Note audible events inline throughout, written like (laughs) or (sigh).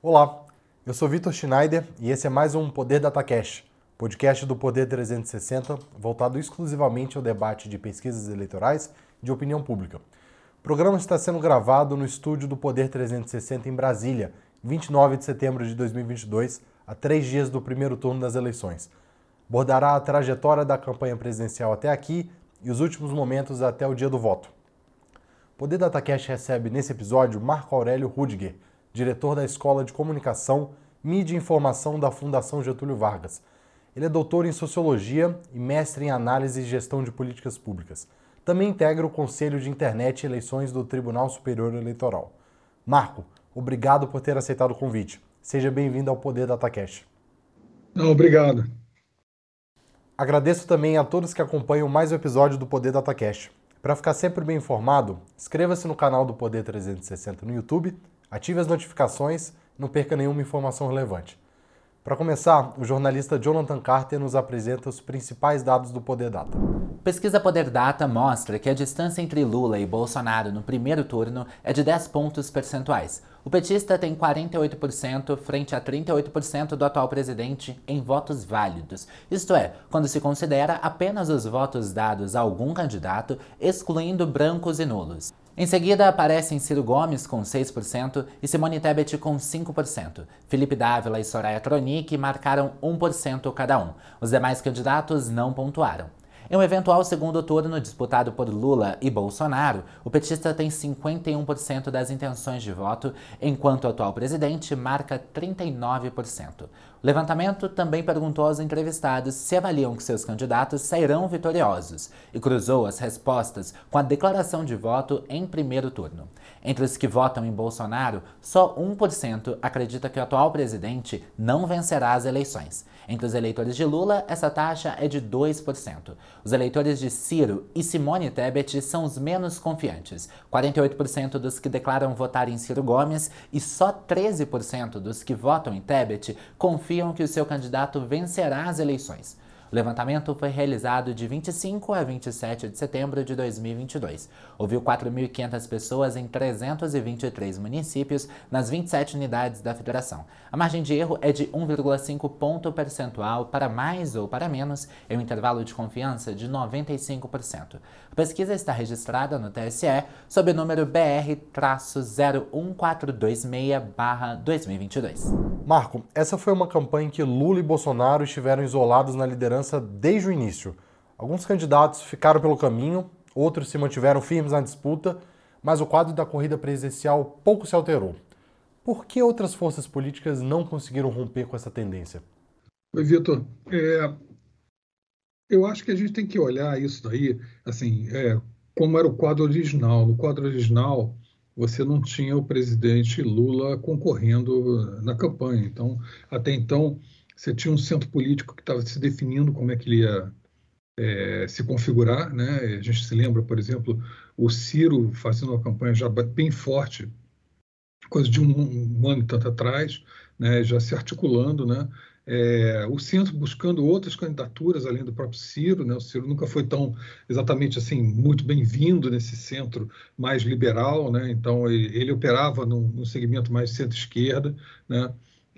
Olá, eu sou Vitor Schneider e esse é mais um Poder DataCast, podcast do Poder 360 voltado exclusivamente ao debate de pesquisas eleitorais e de opinião pública. O programa está sendo gravado no estúdio do Poder 360 em Brasília, 29 de setembro de 2022, a três dias do primeiro turno das eleições. Abordará a trajetória da campanha presidencial até aqui e os últimos momentos até o dia do voto. Poder DataCast recebe nesse episódio Marco Aurélio Rudiger, diretor da Escola de Comunicação, Mídia e Informação da Fundação Getúlio Vargas. Ele é doutor em Sociologia e mestre em Análise e Gestão de Políticas Públicas. Também integra o Conselho de Internet e Eleições do Tribunal Superior Eleitoral. Marco, obrigado por ter aceitado o convite. Seja bem-vindo ao Poder DataCast. Não, obrigado. Agradeço também a todos que acompanham mais um episódio do Poder DataCast. Para ficar sempre bem informado, inscreva-se no canal do Poder 360 no YouTube Ative as notificações não perca nenhuma informação relevante. Para começar, o jornalista Jonathan Carter nos apresenta os principais dados do Poder Data. Pesquisa Poder Data mostra que a distância entre Lula e Bolsonaro no primeiro turno é de 10 pontos percentuais. O petista tem 48% frente a 38% do atual presidente em votos válidos, isto é, quando se considera apenas os votos dados a algum candidato, excluindo brancos e nulos. Em seguida aparecem Ciro Gomes com 6% e Simone Tebet com 5%. Felipe Dávila e Soraya Tronic marcaram 1% cada um. Os demais candidatos não pontuaram. Em um eventual segundo turno disputado por Lula e Bolsonaro, o petista tem 51% das intenções de voto, enquanto o atual presidente marca 39%. O levantamento também perguntou aos entrevistados se avaliam que seus candidatos sairão vitoriosos e cruzou as respostas com a declaração de voto em primeiro turno. Entre os que votam em Bolsonaro, só 1% acredita que o atual presidente não vencerá as eleições. Entre os eleitores de Lula, essa taxa é de 2%. Os eleitores de Ciro e Simone Tebet são os menos confiantes, 48% dos que declaram votar em Ciro Gomes e só 13% dos que votam em Tebet confiam que o seu candidato vencerá as eleições. O levantamento foi realizado de 25 a 27 de setembro de 2022. Ouviu 4.500 pessoas em 323 municípios nas 27 unidades da federação. A margem de erro é de 1,5 ponto percentual para mais ou para menos em um intervalo de confiança de 95%. A pesquisa está registrada no TSE sob o número BR-01426-2022. Marco, essa foi uma campanha em que Lula e Bolsonaro estiveram isolados na liderança liderança desde o início. Alguns candidatos ficaram pelo caminho, outros se mantiveram firmes na disputa, mas o quadro da corrida presidencial pouco se alterou. Por que outras forças políticas não conseguiram romper com essa tendência? Oi, Vitor. É, eu acho que a gente tem que olhar isso daí, assim, é, como era o quadro original. No quadro original, você não tinha o presidente Lula concorrendo na campanha. Então, até então, você tinha um centro político que estava se definindo como é que ele ia é, se configurar. Né? A gente se lembra, por exemplo, o Ciro fazendo uma campanha já bem forte, coisa de um, um ano e tanto atrás, né? já se articulando, né? É, o centro buscando outras candidaturas além do próprio Ciro, né? O Ciro nunca foi tão exatamente assim muito bem-vindo nesse centro mais liberal, né? Então ele, ele operava num, num segmento mais centro-esquerda, né?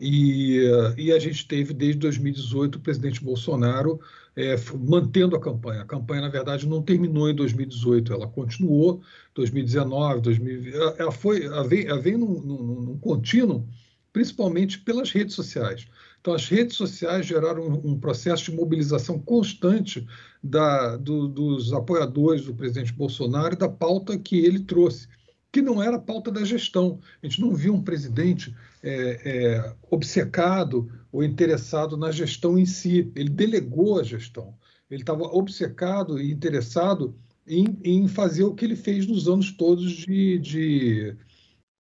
E, e, a gente teve desde 2018 o presidente Bolsonaro é, mantendo a campanha. A campanha, na verdade, não terminou em 2018, ela continuou 2019, 2020. Ela, foi, ela vem, ela vem num, num, num, contínuo, principalmente pelas redes sociais. Então, as redes sociais geraram um, um processo de mobilização constante da, do, dos apoiadores do presidente Bolsonaro e da pauta que ele trouxe que não era pauta da gestão. A gente não viu um presidente é, é, obcecado ou interessado na gestão em si. Ele delegou a gestão. Ele estava obcecado e interessado em, em, fazer o que ele fez nos anos todos de, de,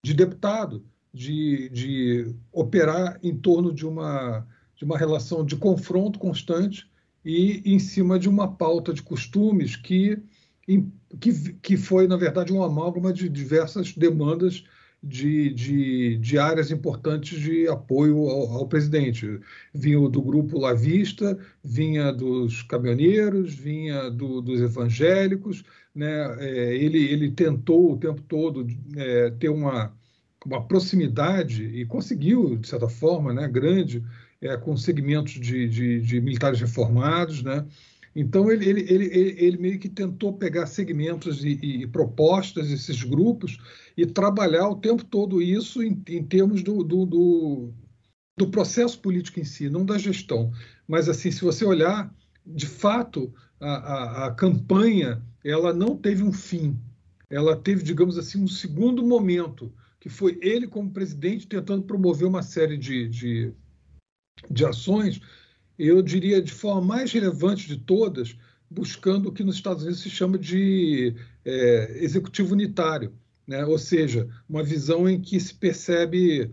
de deputado, de, de operar em torno de uma, de uma relação de confronto constante e em cima de uma pauta de costumes que que, que foi, na verdade, um amálgama de diversas demandas de, de, de, áreas importantes de apoio ao, ao, presidente. Vinha do grupo Lavista, vinha dos caminhoneiros, vinha do, dos evangélicos. Né? É, ele, ele tentou o tempo todo é, ter uma, uma proximidade e conseguiu, de certa forma, né, grande, é, com segmentos de, de, de, militares reformados. Né? Então, ele, ele, ele, ele, meio que tentou pegar segmentos e, e, propostas desses grupos e trabalhar o tempo todo isso em, em termos do, do, do, do processo político em si, não da gestão. Mas, assim, se você olhar, de fato, a, a, a campanha ela não teve um fim. Ela teve, digamos assim, um segundo momento, que foi ele, como presidente, tentando promover uma série de, de, de ações, eu diria de forma mais relevante de todas, buscando o que nos Estados Unidos se chama de é, executivo unitário, né? ou seja, uma visão em que se percebe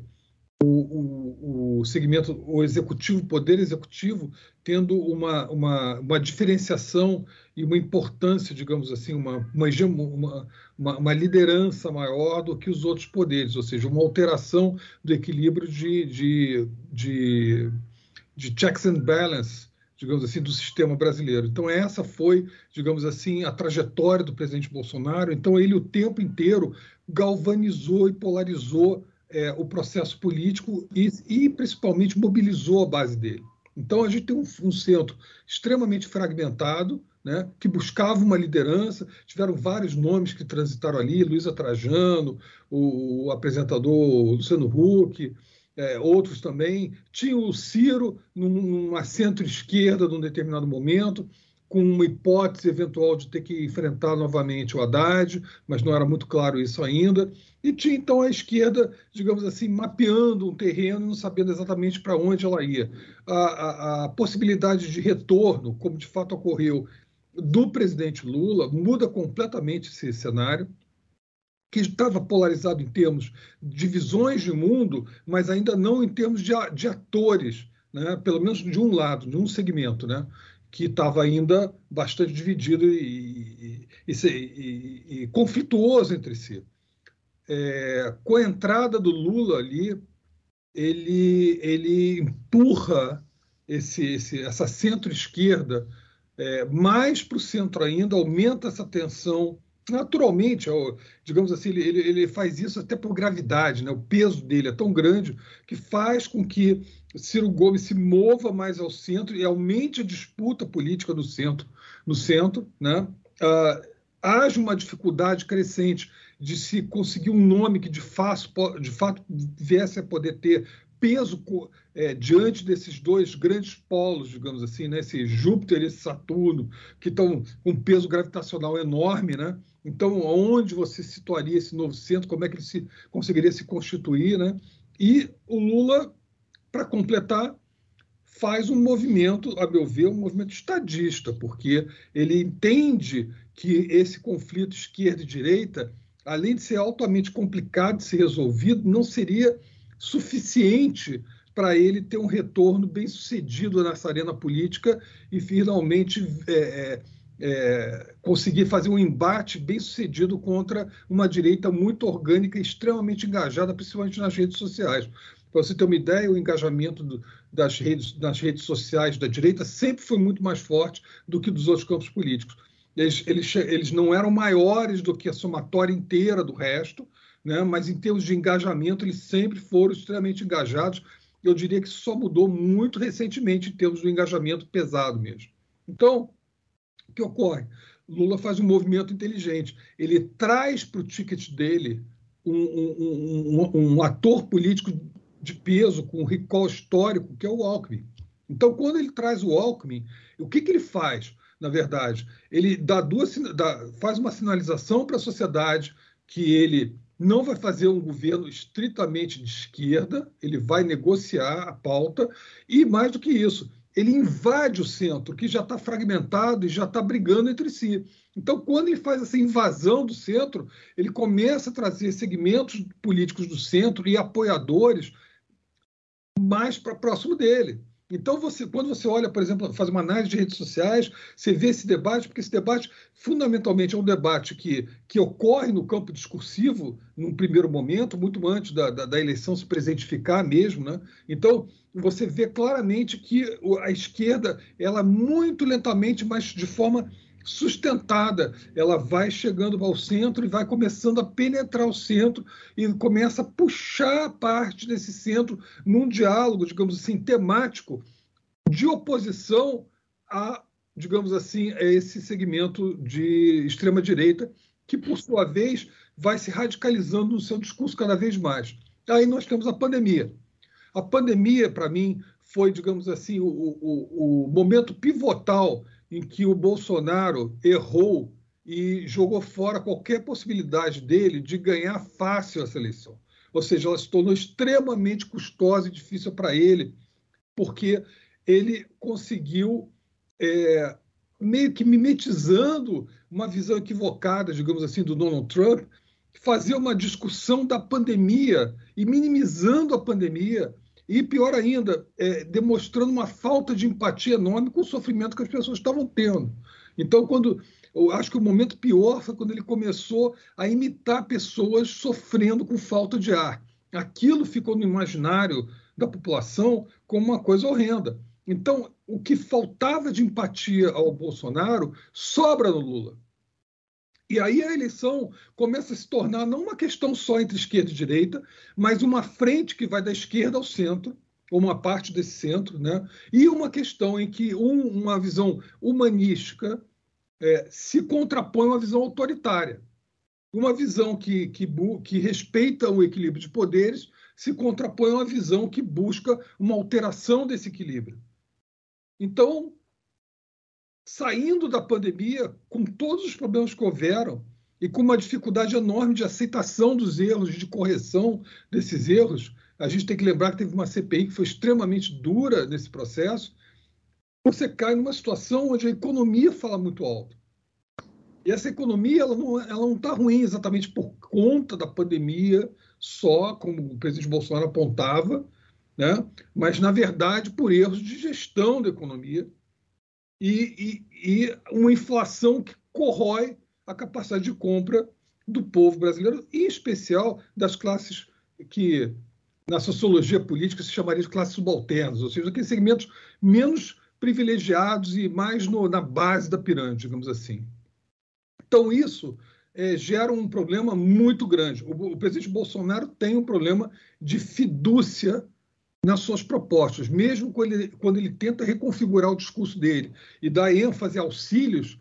o, o, o segmento, o executivo, o poder executivo, tendo uma, uma, uma diferenciação e uma importância, digamos assim, uma, uma, uma, uma, liderança maior do que os outros poderes, ou seja, uma alteração do equilíbrio de, de, de, de checks and balance, digamos assim, do sistema brasileiro. Então, essa foi, digamos assim, a trajetória do presidente Bolsonaro. Então, ele o tempo inteiro galvanizou e polarizou é, o processo político e, e, principalmente, mobilizou a base dele. Então, a gente tem um, um centro extremamente fragmentado, né, que buscava uma liderança. Tiveram vários nomes que transitaram ali: Luísa Trajano, o, o apresentador Luciano Huck, é, outros também. Tinha o Ciro numa centro-esquerda num determinado momento com uma hipótese eventual de ter que enfrentar novamente o Haddad, mas não era muito claro isso ainda. E tinha então a esquerda, digamos assim, mapeando um terreno, não sabendo exatamente para onde ela ia. A, a, a, possibilidade de retorno, como de fato ocorreu, do presidente Lula muda completamente esse cenário que estava polarizado em termos de visões de mundo, mas ainda não em termos de, de atores, né? pelo menos de um lado, de um segmento. Né? que estava ainda bastante dividido e, e, e, e conflituoso entre si. É, com a entrada do Lula ali, ele, ele empurra esse, esse, essa centro-esquerda é, mais para o centro ainda, aumenta essa tensão naturalmente, digamos assim, ele, ele faz isso até por gravidade, né? o peso dele é tão grande que faz com que Ciro Gomes se mova mais ao centro e aumente a disputa política no centro, no centro, né? Ah, haja uma dificuldade crescente de se conseguir um nome que de fato, de fato viesse a poder ter peso é, diante desses dois grandes polos, digamos assim, né? esse Júpiter e esse Saturno, que estão com um peso gravitacional enorme, né? Então, onde você situaria esse novo centro? Como é que ele se, conseguiria se constituir, né? E o Lula para completar, faz um movimento, a meu ver, um movimento estadista, porque ele entende que esse conflito esquerda e direita, além de ser altamente complicado de ser resolvido, não seria suficiente para ele ter um retorno bem sucedido nessa arena política e finalmente é, é, é conseguir fazer um embate bem sucedido contra uma direita muito orgânica extremamente engajada, principalmente nas redes sociais. Para você ter uma ideia, o engajamento do, das, redes, das redes sociais da direita sempre foi muito mais forte do que dos outros campos políticos. Eles, eles, eles não eram maiores do que a somatória inteira do resto, né? mas em termos de engajamento, eles sempre foram extremamente engajados. Eu diria que só mudou muito recentemente em termos do engajamento pesado mesmo. Então, que ocorre? Lula faz um movimento inteligente. Ele traz para o ticket dele um, um, um, um, ator político de peso, com recall histórico, que é o Alckmin. Então, quando ele traz o Alckmin, o que, que ele faz, na verdade? Ele dá duas, dá, faz uma sinalização para a sociedade que ele não vai fazer um governo estritamente de esquerda, ele vai negociar a pauta, e mais do que isso, ele invade o centro, que já está fragmentado e já está brigando entre si. Então, quando ele faz essa invasão do centro, ele começa a trazer segmentos políticos do centro e apoiadores mais para próximo dele. Então, você, quando você olha, por exemplo, faz uma análise de redes sociais, você vê esse debate, porque esse debate, fundamentalmente, é um debate que, que ocorre no campo discursivo, num primeiro momento, muito antes da, da, da eleição se presentificar mesmo. Né? Então, você vê claramente que a esquerda, ela muito lentamente, mas de forma sustentada. Ela vai chegando ao centro e vai começando a penetrar o centro e começa a puxar parte desse centro num diálogo, digamos assim, temático de oposição a, digamos assim, a esse segmento de extrema direita que, por sua vez, vai se radicalizando no seu discurso cada vez mais. Aí nós temos a pandemia. A pandemia, para mim, foi, digamos assim, o, o, o momento pivotal em que o Bolsonaro errou e jogou fora qualquer possibilidade dele de ganhar fácil essa eleição. Ou seja, ela se tornou extremamente custosa e difícil para ele, porque ele conseguiu, é, meio que mimetizando uma visão equivocada, digamos assim, do Donald Trump, fazer uma discussão da pandemia e minimizando a pandemia e, pior ainda, é, demonstrando uma falta de empatia enorme com o sofrimento que as pessoas estavam tendo. Então, quando eu acho que o momento pior foi quando ele começou a imitar pessoas sofrendo com falta de ar. Aquilo ficou no imaginário da população como uma coisa horrenda. Então, o que faltava de empatia ao Bolsonaro sobra no Lula. E aí a eleição começa a se tornar não uma questão só entre esquerda e direita, mas uma frente que vai da esquerda ao centro, ou uma parte desse centro, né? e uma questão em que um, uma visão humanística é, se contrapõe a uma visão autoritária. Uma visão que, que, que respeita o equilíbrio de poderes se contrapõe a uma visão que busca uma alteração desse equilíbrio. Então, saindo da pandemia, com todos os problemas que houveram e com uma dificuldade enorme de aceitação dos erros, de correção desses erros, a gente tem que lembrar que teve uma CPI que foi extremamente dura nesse processo. Você cai numa situação onde a economia fala muito alto. E essa economia ela não está ruim exatamente por conta da pandemia só, como o presidente Bolsonaro apontava, né? mas, na verdade, por erros de gestão da economia e, e, e uma inflação que corrói a capacidade de compra do povo brasileiro, em especial das classes que, na sociologia política, se chamaria de classes subalternas, ou seja, aqueles segmentos menos privilegiados e mais no, na base da pirâmide, digamos assim. Então, isso é, gera um problema muito grande. O, o presidente Bolsonaro tem um problema de fidúcia nas suas propostas, mesmo quando ele, quando ele tenta reconfigurar o discurso dele e dar ênfase a auxílios,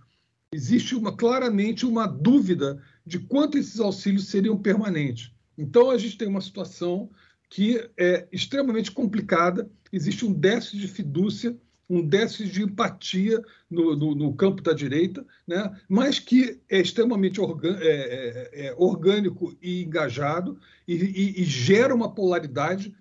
existe uma, claramente uma dúvida de quanto esses auxílios seriam permanentes. Então, a gente tem uma situação que é extremamente complicada, existe um déficit de fidúcia, um déficit de empatia no, no, no campo da direita, né? mas que é extremamente orgânico, é, é, é orgânico e engajado e, e, e gera uma polaridade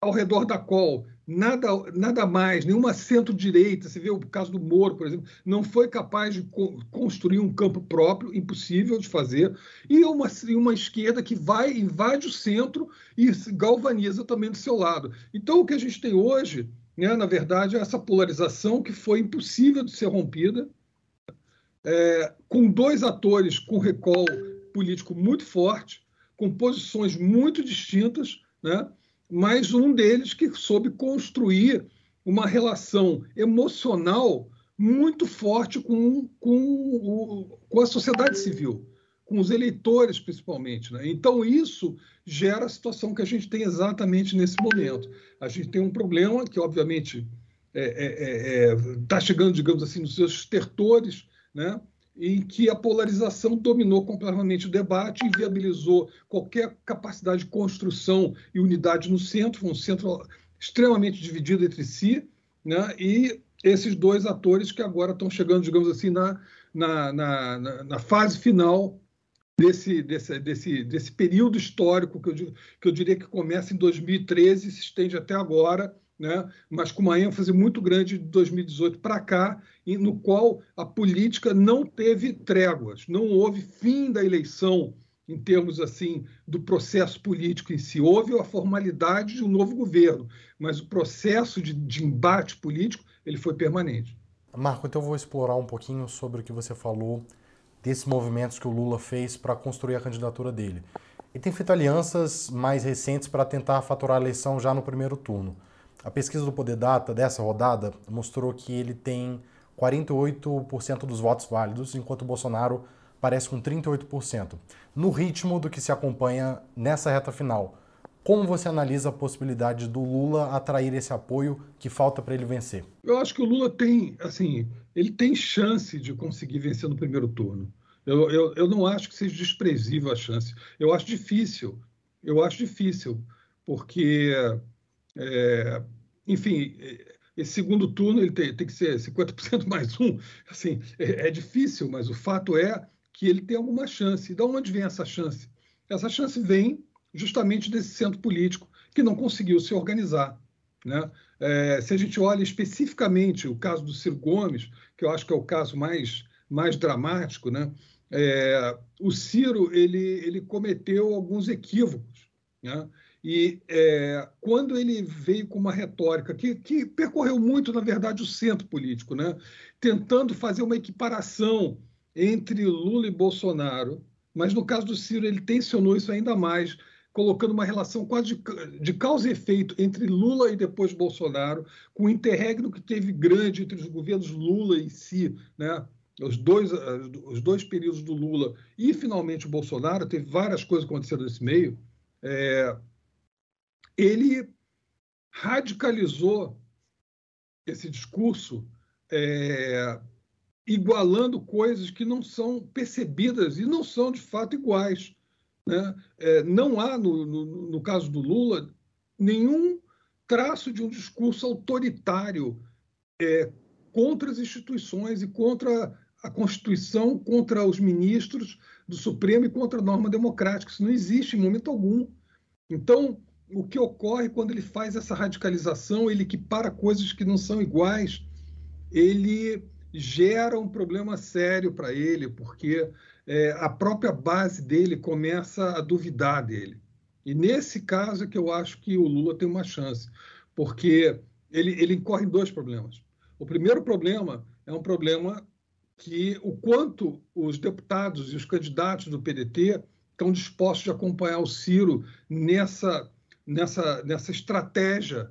ao redor da qual nada, nada mais, nenhuma centro-direita, você vê o caso do Moro, por exemplo, não foi capaz de co construir um campo próprio, impossível de fazer, e uma, uma esquerda que vai, invade o centro e galvaniza também do seu lado. Então, o que a gente tem hoje, né, na verdade, é essa polarização que foi impossível de ser rompida, é, com dois atores com recall político muito forte, com posições muito distintas, né? Mas um deles que soube construir uma relação emocional muito forte com, com, com a sociedade civil, com os eleitores principalmente. Né? Então, isso gera a situação que a gente tem exatamente nesse momento. A gente tem um problema que, obviamente, está é, é, é, é tá chegando, digamos assim, nos seus estertores, né? Em que a polarização dominou completamente o debate, inviabilizou qualquer capacidade de construção e unidade no centro, um centro extremamente dividido entre si, né? e esses dois atores que agora estão chegando, digamos assim, na, na, na, na fase final desse, desse, desse, desse período histórico que eu, que eu diria que começa em 2013 e se estende até agora, né? mas com uma ênfase muito grande de 2018 para cá, no qual a política não teve tréguas, não houve fim da eleição em termos assim do processo político em si. Houve a formalidade de um novo governo, mas o processo de, de embate político ele foi permanente. Marco, então eu vou explorar um pouquinho sobre o que você falou desses movimentos que o Lula fez para construir a candidatura dele. Ele tem feito alianças mais recentes para tentar faturar a eleição já no primeiro turno. A pesquisa do Poder Data dessa rodada mostrou que ele tem 48% dos votos válidos, enquanto o Bolsonaro parece com 38%. No ritmo do que se acompanha nessa reta final, como você analisa a possibilidade do Lula atrair esse apoio que falta para ele vencer? Eu acho que o Lula tem, assim, ele tem chance de conseguir vencer no primeiro turno. Eu, eu, eu não acho que seja desprezível a chance. Eu acho difícil. Eu acho difícil, porque, é, enfim, esse segundo turno ele tem, tem que ser 50% (laughs) mais um. Assim, é, é difícil, mas o fato é que ele tem alguma chance. E de onde vem essa chance? Essa chance vem justamente desse centro político que não conseguiu se organizar. Né? É, se a gente olha especificamente o caso do Ciro Gomes, que eu acho que é o caso mais, mais dramático, né? É, o Ciro ele, ele cometeu alguns equívocos. Né? E é, quando ele veio com uma retórica que, que percorreu muito, na verdade, o centro político, né? tentando fazer uma equiparação entre Lula e Bolsonaro, mas no caso do Ciro ele tensionou isso ainda mais, colocando uma relação quase de, de causa e efeito entre Lula e depois Bolsonaro, com o interregno que teve grande entre os governos Lula e si, né? os dois, os dois períodos do Lula e finalmente o Bolsonaro, teve várias coisas acontecendo nesse meio, é, ele radicalizou esse discurso é, igualando coisas que não são percebidas e não são de fato iguais. Né? É, não há, no, no, no, caso do Lula, nenhum traço de um discurso autoritário é, contra as instituições e contra a Constituição, contra os ministros do Supremo e contra a norma democrática. Isso não existe em momento algum. Então, o que ocorre quando ele faz essa radicalização, ele equipara coisas que não são iguais, ele gera um problema sério para ele, porque é, a própria base dele começa a duvidar dele. E nesse caso é que eu acho que o Lula tem uma chance, porque ele, ele incorre em dois problemas. O primeiro problema é um problema que o quanto os deputados e os candidatos do PDT estão dispostos a acompanhar o Ciro nessa, nessa, nessa estratégia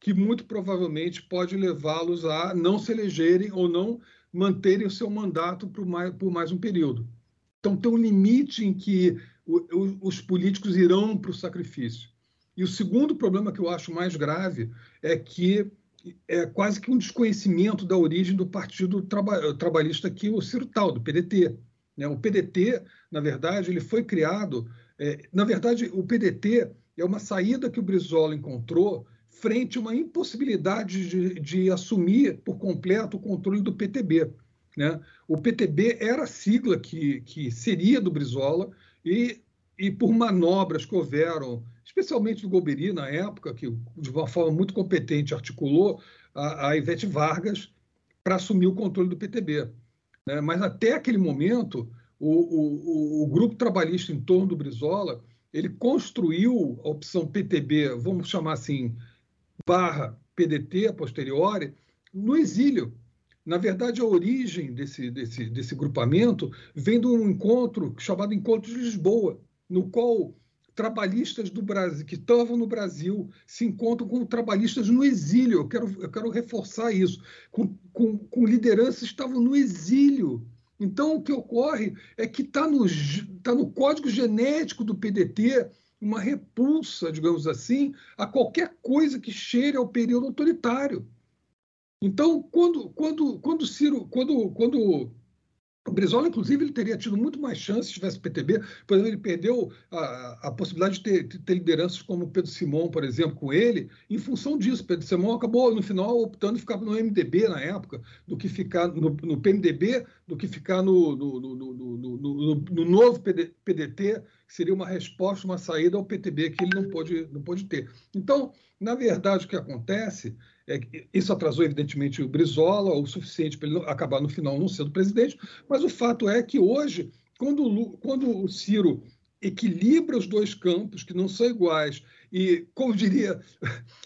que muito provavelmente pode levá-los a não se elegerem ou não manterem o seu mandato por mais, por mais um período. Então, tem um limite em que o, o, os políticos irão para o sacrifício. E o segundo problema que eu acho mais grave é que é quase que um desconhecimento da origem do Partido Traba Trabalhista que o Ciro tal, do PDT. Né? O PDT, na verdade, ele foi criado... É, na verdade, o PDT é uma saída que o Brizola encontrou frente a uma impossibilidade de, de assumir por completo o controle do PTB. Né? O PTB era a sigla que, que seria do Brizola e, e por manobras que houveram, especialmente do Golbery na época, que de uma forma muito competente articulou a, a Ivete Vargas para assumir o controle do PTB. Né? Mas até aquele momento, o, o, o, grupo trabalhista em torno do Brizola ele construiu a opção PTB, vamos chamar assim, barra PDT a posteriori, no exílio. Na verdade, a origem desse, desse, desse grupamento vem de um encontro chamado Encontro de Lisboa, no qual trabalhistas do Brasil que estavam no Brasil se encontram com trabalhistas no exílio. Eu quero, eu quero reforçar isso, com, com, com lideranças que estavam no exílio. Então, o que ocorre é que está no, tá no código genético do PDT uma repulsa, digamos assim, a qualquer coisa que cheire ao período autoritário. Então, quando, quando, quando Ciro, quando, quando o Brizola, inclusive, ele teria tido muito mais chance se tivesse PTB. Por exemplo, ele perdeu a, a possibilidade de ter, de ter, lideranças como Pedro Simão, por exemplo, com ele, em função disso. Pedro Simão acabou, no final, optando ficar no MDB na época, do que ficar no, no PMDB, do que ficar no, no, no, no novo PD, PDT, que seria uma resposta, uma saída ao PTB que ele não pôde, não pôde ter. Então, na verdade, o que acontece isso atrasou, evidentemente, o Brizola o suficiente para ele acabar no final não sendo presidente, mas o fato é que hoje, quando, quando o Ciro equilibra os dois campos, que não são iguais, e, como diria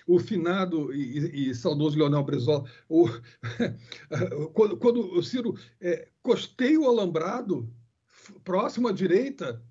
o finado e, e saudoso Leonel Brizola, o, (laughs) quando, quando, o Ciro é, costeia o alambrado próximo à direita,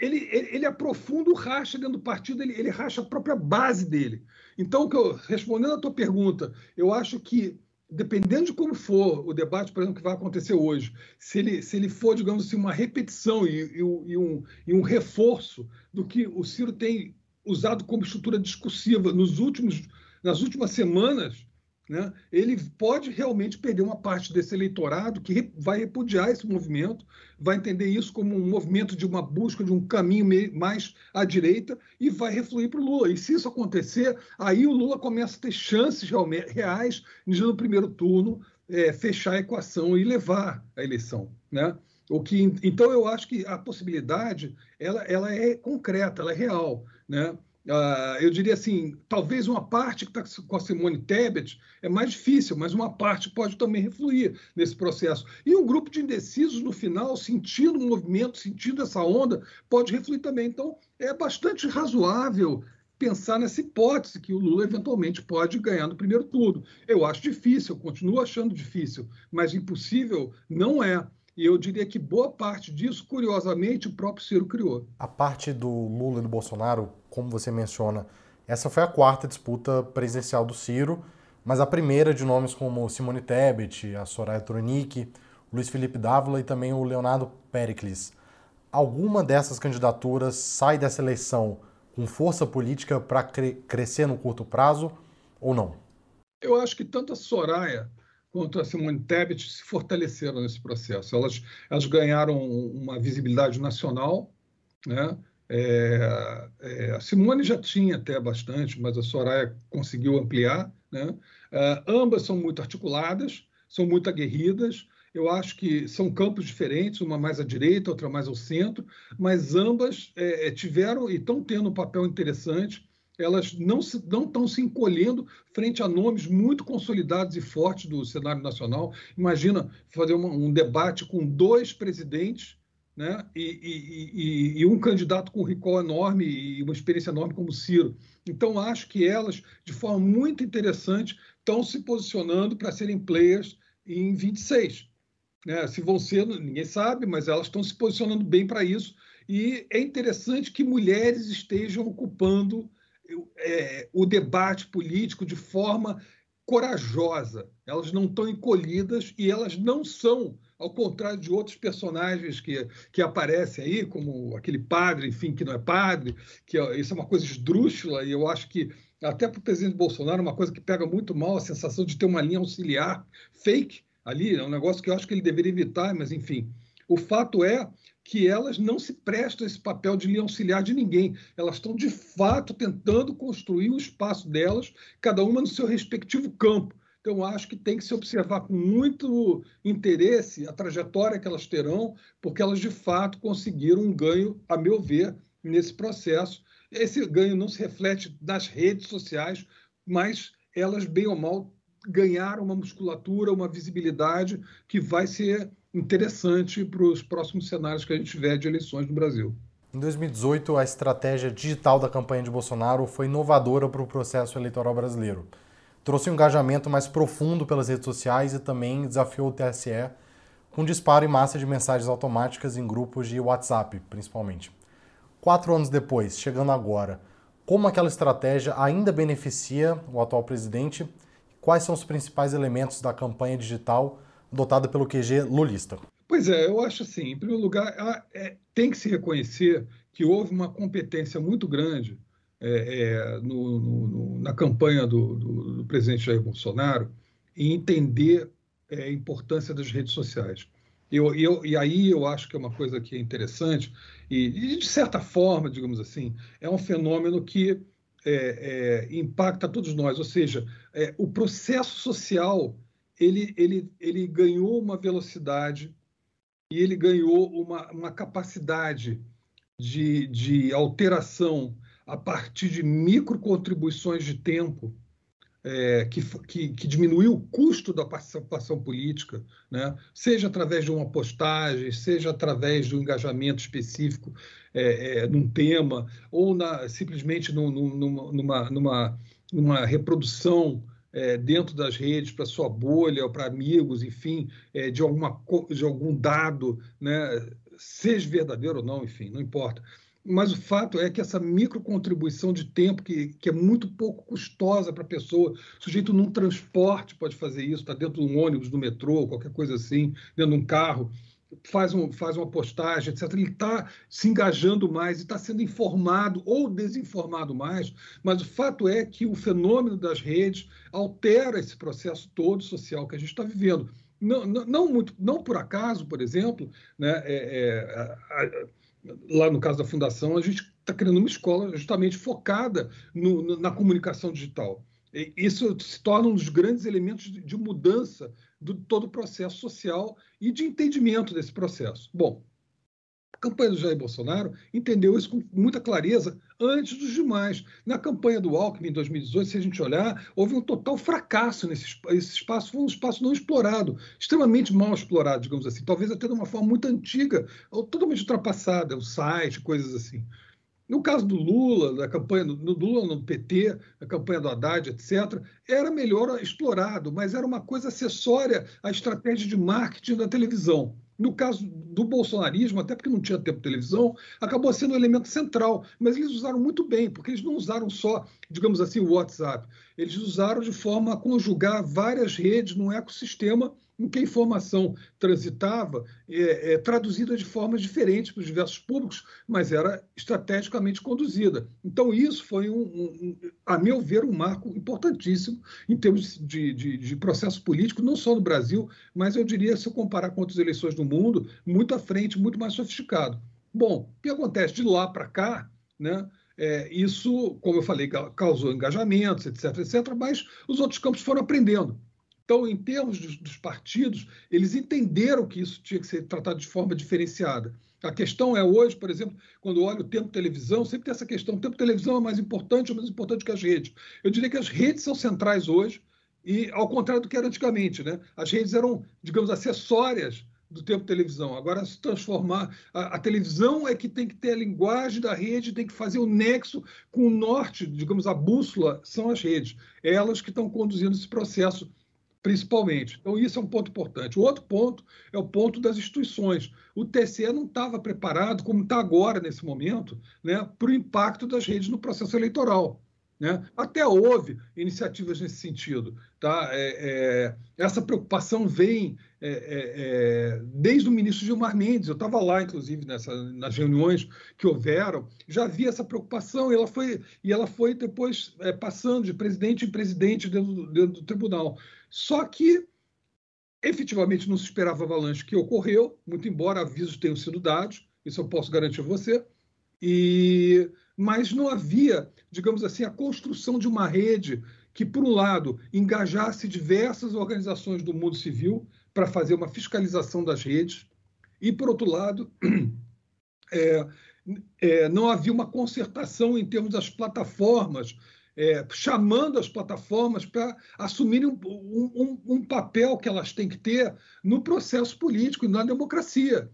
ele, ele, ele, aprofunda o racha dentro do partido, ele, ele racha a própria base dele. Então, respondendo à tua pergunta, eu acho que dependendo de como for o debate, por exemplo, que vai acontecer hoje, se ele, se ele for, digamos assim, uma repetição e, e, e, um, e um reforço do que o Ciro tem usado como estrutura discursiva nos últimos, nas últimas semanas, né, ele pode realmente perder uma parte desse eleitorado que vai repudiar esse movimento, vai entender isso como um movimento de uma busca de um caminho mais à direita e vai refluir para o Lula. E se isso acontecer, aí o Lula começa a ter chances reais de, no primeiro turno, é, fechar a equação e levar a eleição. Né? O que, então, eu acho que a possibilidade ela, ela é concreta, ela é real. Né? Uh, eu diria assim, talvez uma parte que está com a Simone Tebet é mais difícil, mas uma parte pode também refluir nesse processo. E um grupo de indecisos, no final, sentindo o movimento, sentindo essa onda, pode refluir também. Então, é bastante razoável pensar nessa hipótese que o Lula eventualmente pode ganhar no primeiro turno. Eu acho difícil, eu continuo achando difícil, mas impossível não é. E eu diria que boa parte disso, curiosamente, o próprio Ciro criou. A parte do Lula e do Bolsonaro, como você menciona, essa foi a quarta disputa presidencial do Ciro, mas a primeira de nomes como Simone Tebet, a Soraya Tronic, Luiz Felipe Dávila e também o Leonardo Pericles. Alguma dessas candidaturas sai dessa eleição com força política para cre crescer no curto prazo ou não? Eu acho que tanto a Soraya quanto a Simone Tebet se fortaleceram nesse processo. Elas, elas ganharam uma visibilidade nacional, né? É, é, a Simone já tinha até bastante, mas a Soraya conseguiu ampliar. Né? É, ambas são muito articuladas, são muito aguerridas. Eu acho que são campos diferentes, uma mais à direita, outra mais ao centro, mas ambas é, é, tiveram e estão tendo um papel interessante elas não, se, estão se encolhendo frente a nomes muito consolidados e fortes do cenário nacional. Imagina fazer uma, um debate com dois presidentes né, e, e, e, e, um candidato com um recall enorme e uma experiência enorme como Ciro. Então, acho que elas, de forma muito interessante, estão se posicionando para serem players em 26. Né? Se vão ser, ninguém sabe, mas elas estão se posicionando bem para isso. E é interessante que mulheres estejam ocupando é, o debate político de forma corajosa. Elas não estão encolhidas e elas não são, ao contrário de outros personagens que, que aparecem aí, como aquele padre, enfim, que não é padre, que isso é uma coisa esdrúxula, e eu acho que até para o presidente Bolsonaro, uma coisa que pega muito mal, a sensação de ter uma linha auxiliar fake ali, é um negócio que eu acho que ele deveria evitar, mas enfim. O fato é que elas não se prestam esse papel de auxiliar de ninguém. Elas estão, de fato, tentando construir o espaço delas, cada uma no seu respectivo campo. Então, acho que tem que se observar com muito interesse a trajetória que elas terão, porque elas, de fato, conseguiram um ganho, a meu ver, nesse processo. Esse ganho não se reflete nas redes sociais, mas elas, bem ou mal, ganharam uma musculatura, uma visibilidade que vai ser interessante para os próximos cenários que a gente tiver de eleições no Brasil. Em 2018, a estratégia digital da campanha de Bolsonaro foi inovadora para o processo eleitoral brasileiro. Trouxe um engajamento mais profundo pelas redes sociais e também desafiou o TSE com disparo em massa de mensagens automáticas em grupos de WhatsApp, principalmente. Quatro anos depois, chegando agora, como aquela estratégia ainda beneficia o atual presidente? Quais são os principais elementos da campanha digital dotada pelo QG lulista? Pois é, eu acho assim, em primeiro lugar, é, tem que se reconhecer que houve uma competência muito grande é, é, no, no, na campanha do, do, do, presidente Jair Bolsonaro em entender é, a importância das redes sociais. Eu, eu, e aí eu acho que é uma coisa que é interessante, e, e de certa forma, digamos assim, é um fenômeno que é, é, impacta todos nós, ou seja, o processo social ele, ele, ele ganhou uma velocidade e ele ganhou uma, uma capacidade de, de alteração a partir de micro contribuições de tempo é, que, que, que, diminuiu o custo da participação política, né? seja através de uma postagem, seja através de um engajamento específico é, é, num tema, ou na, simplesmente num, numa, numa, numa, numa reprodução é, dentro das redes para sua bolha ou para amigos, enfim, é, de, alguma, de algum dado, né, seja verdadeiro ou não, enfim, não importa. mas o fato é que essa microcontribuição de tempo, que, que é muito pouco custosa para a pessoa, sujeito num transporte pode fazer isso, está dentro de um ônibus, do metrô, qualquer coisa assim, dentro de um carro, faz, um, faz uma postagem, etc. Ele está se engajando mais e está sendo informado ou desinformado mais, mas o fato é que o fenômeno das redes altera esse processo todo social que a gente está vivendo. Não, não, não, muito, não por acaso, por exemplo, né, é, é, a, a, lá no caso da fundação, a gente está criando uma escola justamente focada no, no, na comunicação digital. E isso se torna um dos grandes elementos de, de mudança de todo o processo social e de entendimento desse processo. Bom, a campanha do Jair Bolsonaro entendeu isso com muita clareza antes dos demais. Na campanha do Alckmin em 2018, se a gente olhar, houve um total fracasso nesse esse espaço, foi um espaço não explorado, extremamente mal explorado, digamos assim, talvez até de uma forma muito antiga, ou totalmente ultrapassada, o site, coisas assim. No caso do Lula, da campanha do, Lula no PT, da campanha do Haddad, etc., era melhor explorado, mas era uma coisa acessória à estratégia de marketing da televisão. No caso do bolsonarismo, até porque não tinha tempo de televisão, acabou sendo um elemento central. Mas eles usaram muito bem, porque eles não usaram só, digamos assim, o WhatsApp. Eles usaram de forma a conjugar várias redes num ecossistema em que a informação transitava, é, é, traduzida de formas diferentes para os diversos públicos, mas era estrategicamente conduzida. Então, isso foi, um, um, a meu ver, um marco importantíssimo em termos de, de, de, processo político, não só no Brasil, mas eu diria, se eu comparar com outras eleições do mundo, muito à frente, muito mais sofisticado. Bom, o que acontece de lá para cá, né? É, isso, como eu falei, causou engajamentos, etc., etc., mas os outros campos foram aprendendo. Então, em termos dos, dos, partidos, eles entenderam que isso tinha que ser tratado de forma diferenciada. A questão é hoje, por exemplo, quando olho o tempo televisão, sempre tem essa questão: o tempo televisão é mais importante ou menos importante que as redes? Eu diria que as redes são centrais hoje, e ao contrário do que era antigamente, né? As redes eram, digamos, acessórias do tempo televisão. Agora se transformar a, a, televisão é que tem que ter a linguagem da rede, tem que fazer o nexo com o norte, digamos, a bússola são as redes. Elas que estão conduzindo esse processo principalmente. Então, isso é um ponto importante. O outro ponto é o ponto das instituições. O TCE não estava preparado, como está agora, nesse momento, né, para o impacto das redes no processo eleitoral. Né? Até houve iniciativas nesse sentido. Tá? É, é, essa preocupação vem é, é, é desde o ministro Gilmar Mendes. Eu estava lá, inclusive, nessa, nas reuniões que houveram, já havia essa preocupação e ela foi, e ela foi depois é, passando de presidente em presidente dentro, dentro do tribunal. Só que efetivamente não se esperava avalanche que ocorreu, muito embora avisos tenham sido dados, isso eu posso garantir a você, e mas não havia, digamos assim, a construção de uma rede que, por um lado, engajasse diversas organizações do mundo civil para fazer uma fiscalização das redes, e, por outro lado, (clears throat) é, é, não havia uma concertação em termos das plataformas, é, chamando as plataformas para assumirem um, um, um, papel que elas têm que ter no processo político e na democracia.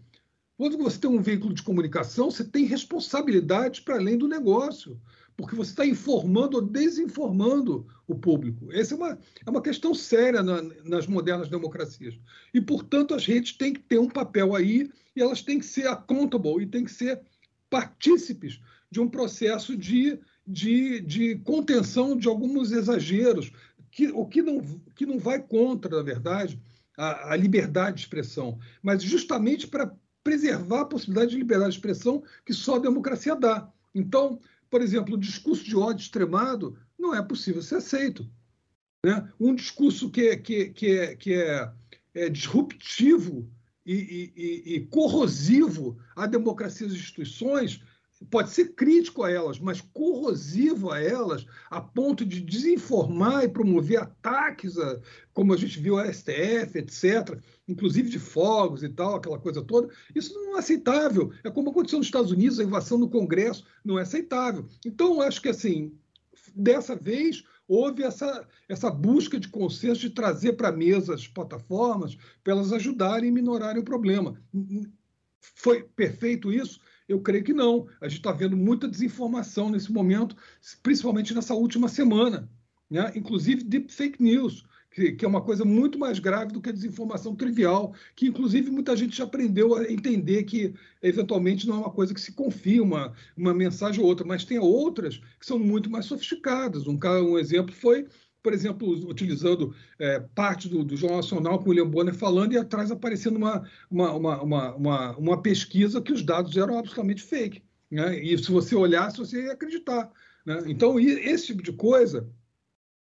Quando você tem um veículo de comunicação, você tem responsabilidades para além do negócio, porque você está informando ou desinformando o público. Essa é uma, é uma questão séria na, nas modernas democracias. E, portanto, as redes têm que ter um papel aí e elas têm que ser accountable e têm que ser partícipes de um processo de, de, de contenção de alguns exageros, que, o que não, que não vai contra, na verdade, a, a liberdade de expressão, mas justamente para preservar a possibilidade de liberdade de expressão que só a democracia dá. Então, por exemplo, o discurso de ódio extremado não é possível ser aceito. Né? Um discurso que é, que, que é, que é, é disruptivo e, e, e corrosivo à democracia e às instituições pode ser crítico a elas, mas corrosivo a elas, a ponto de desinformar e promover ataques, a, como a gente viu a STF, etc., inclusive de fogos e tal, aquela coisa toda, isso não é aceitável. É como aconteceu nos Estados Unidos, a invasão no Congresso, não é aceitável. Então, acho que, assim, dessa vez, houve essa, essa busca de consenso de trazer para a mesa as plataformas para elas ajudarem e minorarem o problema. Foi perfeito isso? Eu creio que não. A gente está vendo muita desinformação nesse momento, principalmente nessa última semana, né? inclusive de fake news. que, que, é uma coisa muito mais grave do que a desinformação trivial, que inclusive muita gente já aprendeu a entender que eventualmente não é uma coisa que se confia uma, uma mensagem ou outra, mas tem outras que são muito mais sofisticadas. Um, um exemplo foi por exemplo, utilizando é, parte do, do, Jornal Nacional com o William Bonner falando e atrás aparecendo uma, uma, uma, uma, uma pesquisa que os dados eram absolutamente fake. Né? E se você olhasse, você ia acreditar. Né? Então, esse tipo de coisa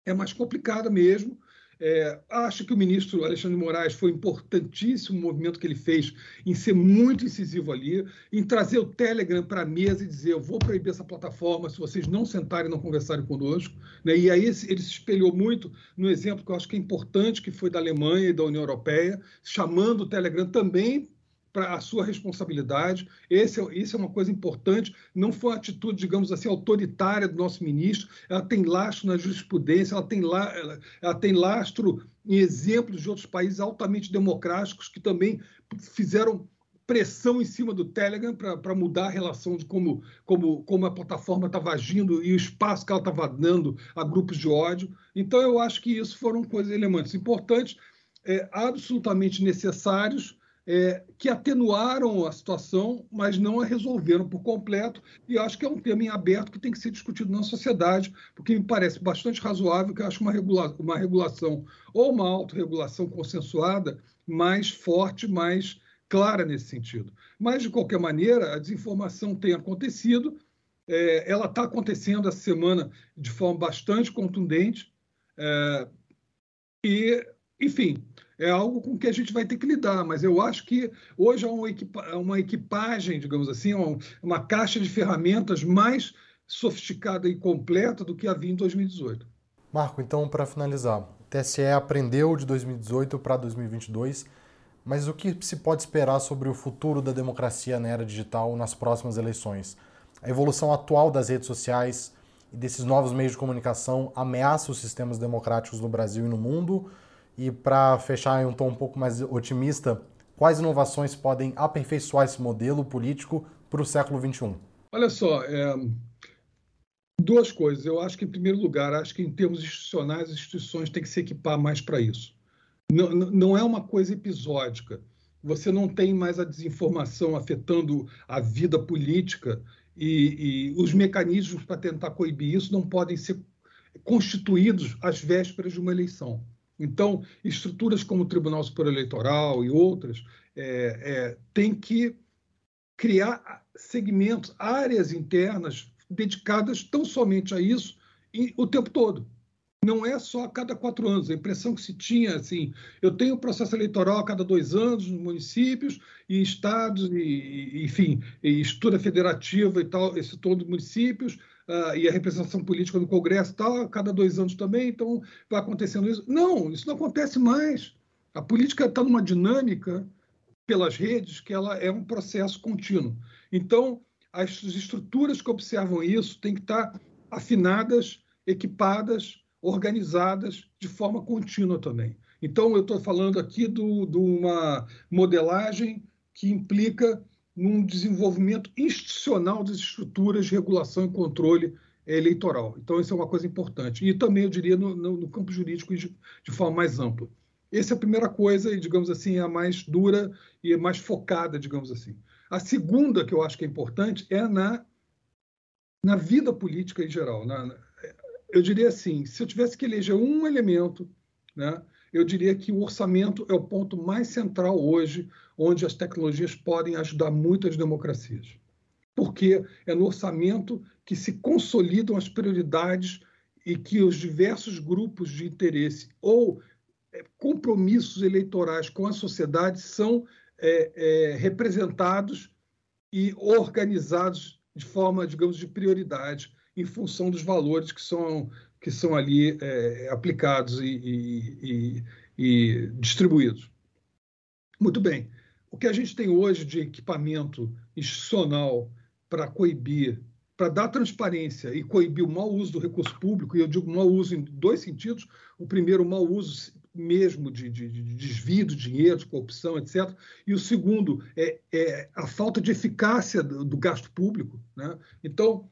é mais complicada mesmo. É, acho que o ministro Alexandre de Moraes foi importantíssimo o movimento que ele fez em ser muito incisivo ali, em trazer o Telegram para a mesa e dizer: eu vou proibir essa plataforma se vocês não sentarem e não conversarem conosco. Né? E aí ele se espelhou muito no exemplo que eu acho que é importante, que foi da Alemanha e da União Europeia, chamando o Telegram também para a sua responsabilidade. Esse, é, isso é uma coisa importante. Não foi uma atitude, digamos assim, autoritária do nosso ministro. Ela tem lastro na jurisprudência, ela tem, la, ela, ela tem lastro em exemplos de outros países altamente democráticos que também fizeram pressão em cima do Telegram para mudar a relação de como, como, como a plataforma estava agindo e o espaço que ela estava dando a grupos de ódio. Então, eu acho que isso foram coisas, elementos importantes, é, absolutamente necessários, é, que atenuaram a situação, mas não a resolveram por completo. E acho que é um tema em aberto que tem que ser discutido na sociedade, porque me parece bastante razoável que eu acho uma, regula uma regulação ou uma autorregulação consensuada mais forte, mais clara nesse sentido. Mas, de qualquer maneira, a desinformação tem acontecido, é, ela está acontecendo essa semana de forma bastante contundente. É, e, enfim, é algo com que a gente vai ter que lidar, mas eu acho que hoje há uma, equipa uma equipagem, digamos assim, uma, uma caixa de ferramentas mais sofisticada e completa do que havia em 2018. Marco, então, para finalizar, o TSE aprendeu de 2018 para 2022, mas o que se pode esperar sobre o futuro da democracia na era digital nas próximas eleições? A evolução atual das redes sociais e desses novos meios de comunicação ameaça os sistemas democráticos no Brasil e no mundo? E para fechar em um tom um pouco mais otimista, quais inovações podem aperfeiçoar esse modelo político para o século XXI? Olha só, é... duas coisas. Eu acho que, em primeiro lugar, acho que em termos institucionais, as instituições têm que se equipar mais para isso. Não, não é uma coisa episódica. Você não tem mais a desinformação afetando a vida política e, e os mecanismos para tentar coibir isso não podem ser constituídos às vésperas de uma eleição. Então, estruturas como o Tribunal Superior Eleitoral e outras é, é, têm que criar segmentos, áreas internas dedicadas tão somente a isso e, o tempo todo. Não é só a cada quatro anos. A impressão que se tinha, assim, eu tenho processo eleitoral a cada dois anos nos municípios e estados, e, e enfim, e estrutura federativa e tal, esse todo de municípios, uh, e a representação política no Congresso tal, cada dois anos também, então vai acontecendo isso. Não, isso não acontece mais. A política está numa dinâmica pelas redes que ela é um processo contínuo. Então, as estruturas que observam isso têm que estar afinadas, equipadas, organizadas de forma contínua também. Então, eu estou falando aqui de uma modelagem que implica num desenvolvimento institucional das estruturas de regulação e controle eleitoral. Então, isso é uma coisa importante. E também, eu diria, no, no, no campo jurídico de, de, forma mais ampla. Essa é a primeira coisa, e, digamos assim, é a mais dura e é mais focada, digamos assim. A segunda, que eu acho que é importante, é na, na vida política em geral. Na, eu diria assim, se eu tivesse que eleger um elemento, né, eu diria que o orçamento é o ponto mais central hoje, onde as tecnologias podem ajudar muito as democracias. Porque é no orçamento que se consolidam as prioridades e que os diversos grupos de interesse ou é, compromissos eleitorais com a sociedade são é, é, representados e organizados de forma, digamos, de prioridade em função dos valores que são que são ali é, aplicados e, e, e, e distribuídos. Muito bem. O que a gente tem hoje de equipamento institucional para coibir, para dar transparência e coibir o mau uso do recurso público, e eu digo mau uso em dois sentidos. O primeiro, o mau uso mesmo de, de, de desvio de dinheiro, de corrupção, etc. E o segundo é, é a falta de eficácia do, do gasto público. Né? Então, o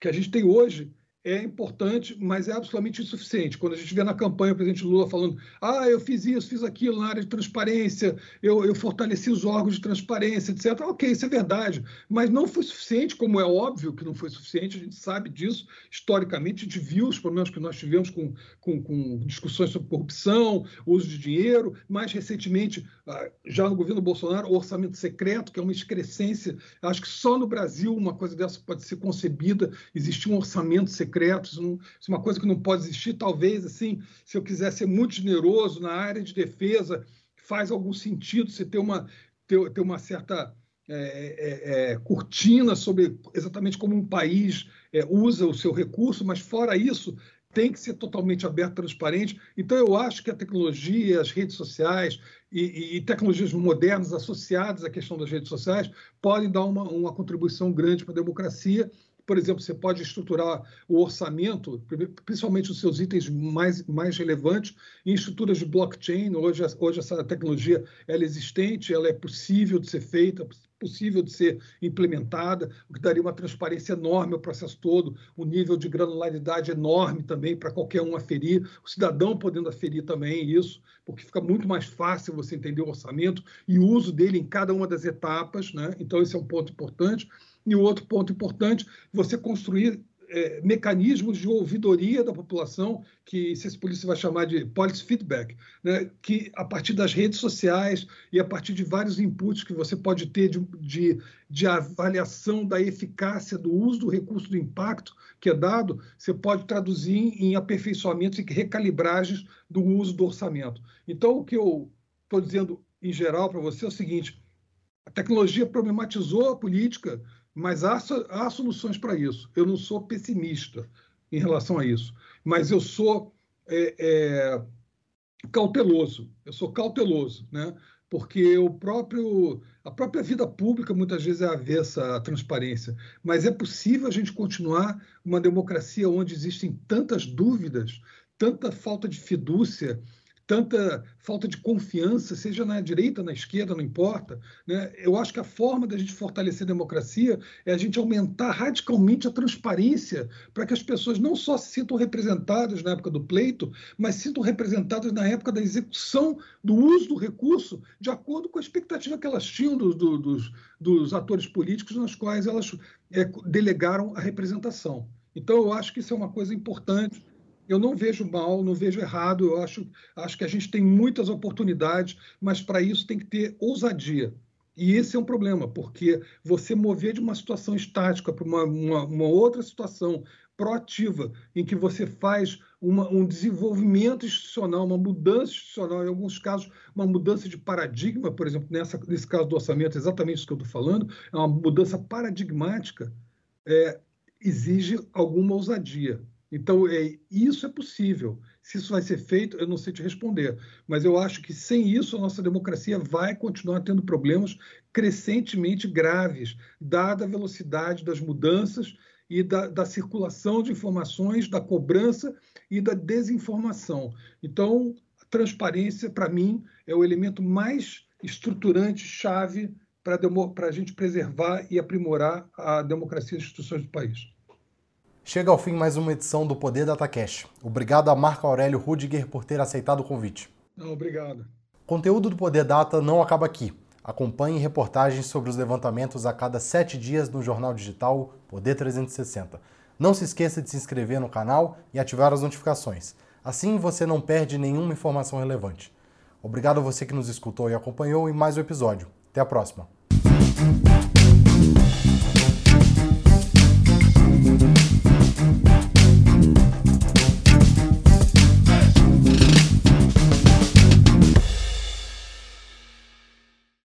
que a gente tem hoje é importante, mas é absolutamente insuficiente. Quando a gente vê na campanha o presidente Lula falando: ah, eu fiz isso, fiz aquilo na área de transparência, eu, eu fortaleci os órgãos de transparência, etc. Ok, isso é verdade, mas não foi suficiente, como é óbvio que não foi suficiente, a gente sabe disso historicamente, a gente viu os problemas que nós tivemos com, com, com discussões sobre corrupção, uso de dinheiro, mais recentemente, ah, já no governo Bolsonaro, o orçamento secreto, que é uma excrescência. Acho que só no Brasil uma coisa dessa pode ser concebida, existir um orçamento secreto secretos, isso é uma coisa que não pode existir. Talvez, assim, se eu quiser ser muito generoso na área de defesa, faz algum sentido você ter uma, ter, ter uma certa é, é, é, cortina sobre exatamente como um país é, usa o seu recurso, mas fora isso, tem que ser totalmente aberto, transparente. Então, eu acho que a tecnologia, as redes sociais e, e, tecnologias modernas associadas à questão das redes sociais podem dar uma, uma contribuição grande para a democracia por exemplo, você pode estruturar o orçamento, principalmente os seus itens mais, mais relevantes, em estruturas de blockchain. Hoje, hoje essa tecnologia ela é existente, ela é possível de ser feita, possível de ser implementada, o que daria uma transparência enorme ao processo todo, um nível de granularidade enorme também para qualquer um aferir, o cidadão podendo aferir também isso, porque fica muito mais fácil você entender o orçamento e o uso dele em cada uma das etapas, né? Então esse é um ponto importante. E o outro ponto importante, você construir é, mecanismos de ouvidoria da população, que se polícia vai chamar de policy feedback, né? que a partir das redes sociais e a partir de vários inputs que você pode ter de, de, de avaliação da eficácia do uso do recurso do impacto que é dado, você pode traduzir em aperfeiçoamentos e recalibragens do uso do orçamento. Então, o que eu estou dizendo em geral para você é o seguinte: a tecnologia problematizou a política mas há, há soluções para isso. Eu não sou pessimista em relação a isso, mas eu sou é, é, cauteloso. Eu sou cauteloso, né? porque o próprio, a própria vida pública muitas vezes é avessa à transparência. Mas é possível a gente continuar uma democracia onde existem tantas dúvidas, tanta falta de fidúcia, tanta falta de confiança, seja na direita, na esquerda, não importa. Né? Eu acho que a forma da gente fortalecer a democracia é a gente aumentar radicalmente a transparência para que as pessoas não só se sintam representadas na época do pleito, mas se sintam representadas na época da execução do uso do recurso, de acordo com a expectativa que elas tinham do, do, dos, dos atores políticos nas quais elas é, delegaram a representação. Então, eu acho que isso é uma coisa importante eu não vejo mal, não vejo errado, eu acho, acho que a gente tem muitas oportunidades, mas para isso tem que ter ousadia. E esse é um problema, porque você mover de uma situação estática para uma, uma, uma, outra situação proativa, em que você faz uma, um desenvolvimento institucional, uma mudança institucional, em alguns casos, uma mudança de paradigma, por exemplo, nessa, nesse caso do orçamento, exatamente isso que eu estou falando, é uma mudança paradigmática, é, exige alguma ousadia. Então, é, isso é possível. Se isso vai ser feito, eu não sei te responder. Mas eu acho que sem isso, a nossa democracia vai continuar tendo problemas crescentemente graves, dada a velocidade das mudanças e da, da circulação de informações, da cobrança e da desinformação. Então, a transparência, para mim, é o elemento mais estruturante, chave para a gente preservar e aprimorar a democracia e as instituições do país. Chega ao fim mais uma edição do Poder Data Cash. Obrigado a Marco Aurélio Rudiger por ter aceitado o convite. Não, obrigado. O conteúdo do Poder Data não acaba aqui. Acompanhe reportagens sobre os levantamentos a cada sete dias no jornal digital Poder 360. Não se esqueça de se inscrever no canal e ativar as notificações. Assim você não perde nenhuma informação relevante. Obrigado a você que nos escutou e acompanhou em mais um episódio. Até a próxima.